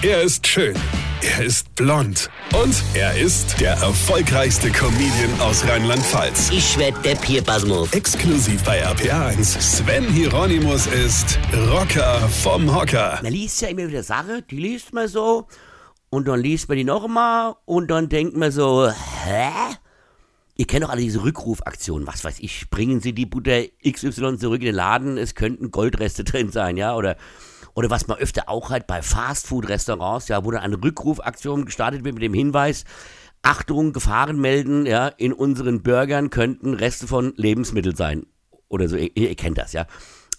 Er ist schön. Er ist blond. Und er ist der erfolgreichste Comedian aus Rheinland-Pfalz. Ich werd der Pierpasmus. Exklusiv bei RPA1. Sven Hieronymus ist Rocker vom Hocker. Man liest ja immer wieder Sachen, die liest man so. Und dann liest man die noch mal. Und dann denkt man so, hä? Ihr kennt doch alle diese Rückrufaktionen. Was weiß ich, bringen Sie die Butter XY zurück in den Laden, es könnten Goldreste drin sein, ja? Oder oder was man öfter auch halt bei Fastfood-Restaurants, ja, wo dann eine Rückrufaktion gestartet wird mit dem Hinweis, Achtung, Gefahren melden, ja, in unseren Burgern könnten Reste von Lebensmitteln sein. Oder so, ihr, ihr kennt das, ja.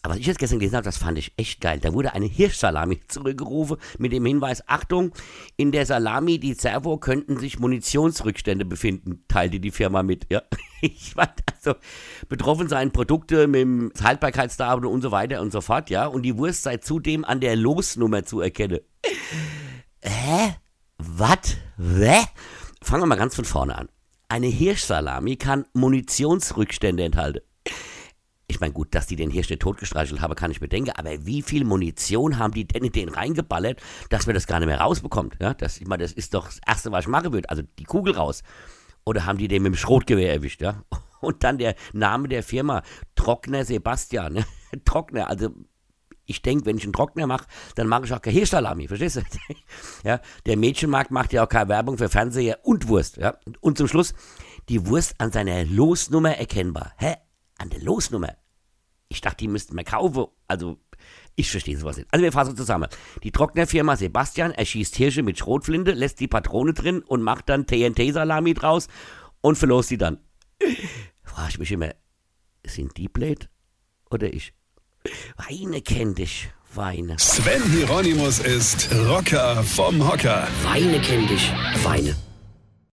Aber was ich jetzt gestern gelesen habe, das fand ich echt geil. Da wurde eine Hirschsalami zurückgerufen mit dem Hinweis, Achtung, in der Salami, die Servo, könnten sich Munitionsrückstände befinden, teilte die Firma mit. Ja. Ich fand also, betroffen seien Produkte mit dem Haltbarkeitsdatum und so weiter und so fort, ja. Und die Wurst sei zudem an der Losnummer zu erkennen. Hä? Was? Hä? Fangen wir mal ganz von vorne an. Eine Hirschsalami kann Munitionsrückstände enthalten. Ich meine, gut, dass die den Hirsch nicht totgestreichelt haben, kann ich bedenken, aber wie viel Munition haben die denn in den reingeballert, dass man das gar nicht mehr rausbekommt? Ja, das, ich meine, das ist doch das Erste, was ich machen würde, also die Kugel raus. Oder haben die den mit dem Schrotgewehr erwischt, ja? Und dann der Name der Firma, Trockner Sebastian. Ja? Trockner, also ich denke, wenn ich einen Trockner mache, dann mache ich auch keine Hirschsalami, verstehst du? ja, der Mädchenmarkt macht ja auch keine Werbung für Fernseher und Wurst, ja? Und zum Schluss, die Wurst an seiner Losnummer erkennbar. Hä? An der Losnummer? Ich dachte, die müssten wir kaufen. Also, ich verstehe sowas nicht. Also, wir fassen zusammen. Die Trocknerfirma Sebastian erschießt Hirsche mit Schrotflinte, lässt die Patrone drin und macht dann TNT-Salami draus und verlost die dann. Frage ich mich immer, sind die blöd oder ich? Weine kennt dich, Weine. Sven Hieronymus ist Rocker vom Hocker. Weine kennt dich, Weine.